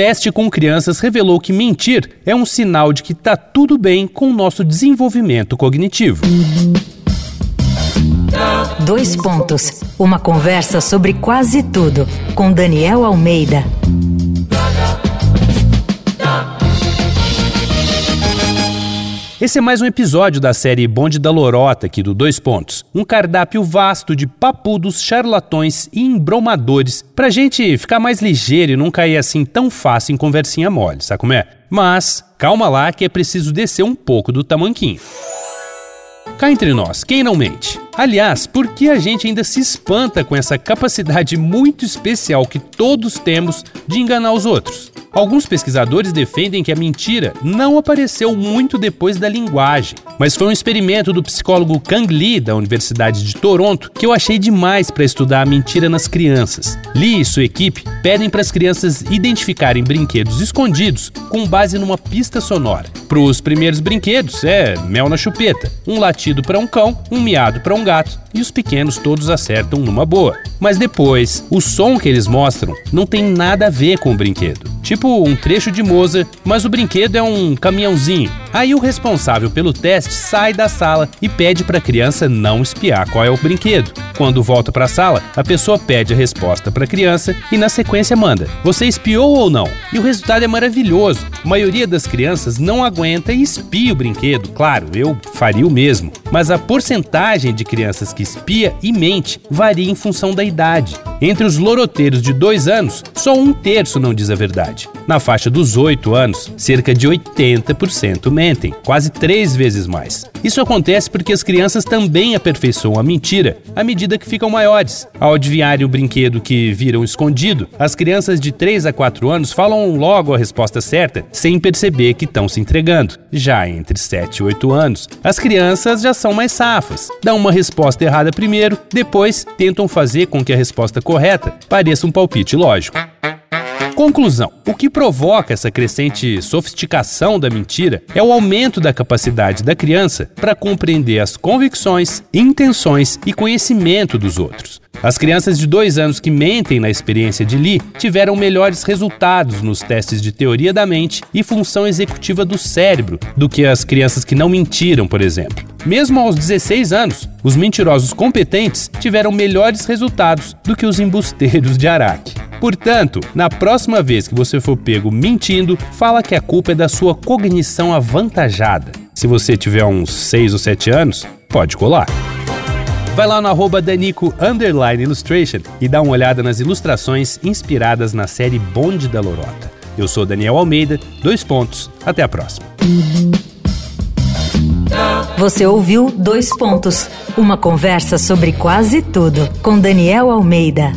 teste com crianças revelou que mentir é um sinal de que está tudo bem com o nosso desenvolvimento cognitivo. Dois pontos. Uma conversa sobre quase tudo com Daniel Almeida. Esse é mais um episódio da série Bonde da Lorota aqui do Dois Pontos. Um cardápio vasto de papudos, charlatões e embromadores pra gente ficar mais ligeiro e não cair assim tão fácil em conversinha mole, sabe como é? Mas calma lá que é preciso descer um pouco do tamanquinho. Cá entre nós, quem não mente? Aliás, por que a gente ainda se espanta com essa capacidade muito especial que todos temos de enganar os outros? Alguns pesquisadores defendem que a mentira não apareceu muito depois da linguagem, mas foi um experimento do psicólogo Kang Lee, da Universidade de Toronto, que eu achei demais para estudar a mentira nas crianças. Lee e sua equipe pedem para as crianças identificarem brinquedos escondidos com base numa pista sonora. Para os primeiros brinquedos, é mel na chupeta, um latido para um cão, um miado para um gato, e os pequenos todos acertam numa boa. Mas depois, o som que eles mostram não tem nada a ver com o brinquedo. Tipo um trecho de Mozart, mas o brinquedo é um caminhãozinho. Aí o responsável pelo teste sai da sala e pede para a criança não espiar qual é o brinquedo. Quando volta para a sala, a pessoa pede a resposta para a criança e na sequência manda: "Você espiou ou não?". E o resultado é maravilhoso. A maioria das crianças não aguenta e espia o brinquedo. Claro, eu faria o mesmo, mas a porcentagem de crianças que espia e mente varia em função da idade. Entre os loroteiros de dois anos, só um terço não diz a verdade. Na faixa dos 8 anos, cerca de 80% mentem, quase três vezes mais. Isso acontece porque as crianças também aperfeiçoam a mentira à medida que ficam maiores. Ao adivinharem o brinquedo que viram escondido, as crianças de 3 a 4 anos falam logo a resposta certa, sem perceber que estão se entregando. Já entre 7 e 8 anos, as crianças já são mais safas. Dão uma resposta errada primeiro, depois tentam fazer com que a resposta correta pareça um palpite lógico. Conclusão: o que provoca essa crescente sofisticação da mentira é o aumento da capacidade da criança para compreender as convicções, intenções e conhecimento dos outros. As crianças de dois anos que mentem na experiência de Lee tiveram melhores resultados nos testes de teoria da mente e função executiva do cérebro do que as crianças que não mentiram, por exemplo. Mesmo aos 16 anos, os mentirosos competentes tiveram melhores resultados do que os embusteiros de Araque. Portanto, na próxima vez que você for pego mentindo, fala que a culpa é da sua cognição avantajada. Se você tiver uns 6 ou 7 anos, pode colar. Vai lá no arroba Danico Illustration e dá uma olhada nas ilustrações inspiradas na série Bonde da Lorota. Eu sou Daniel Almeida, dois pontos, até a próxima. Você ouviu Dois Pontos, uma conversa sobre quase tudo com Daniel Almeida.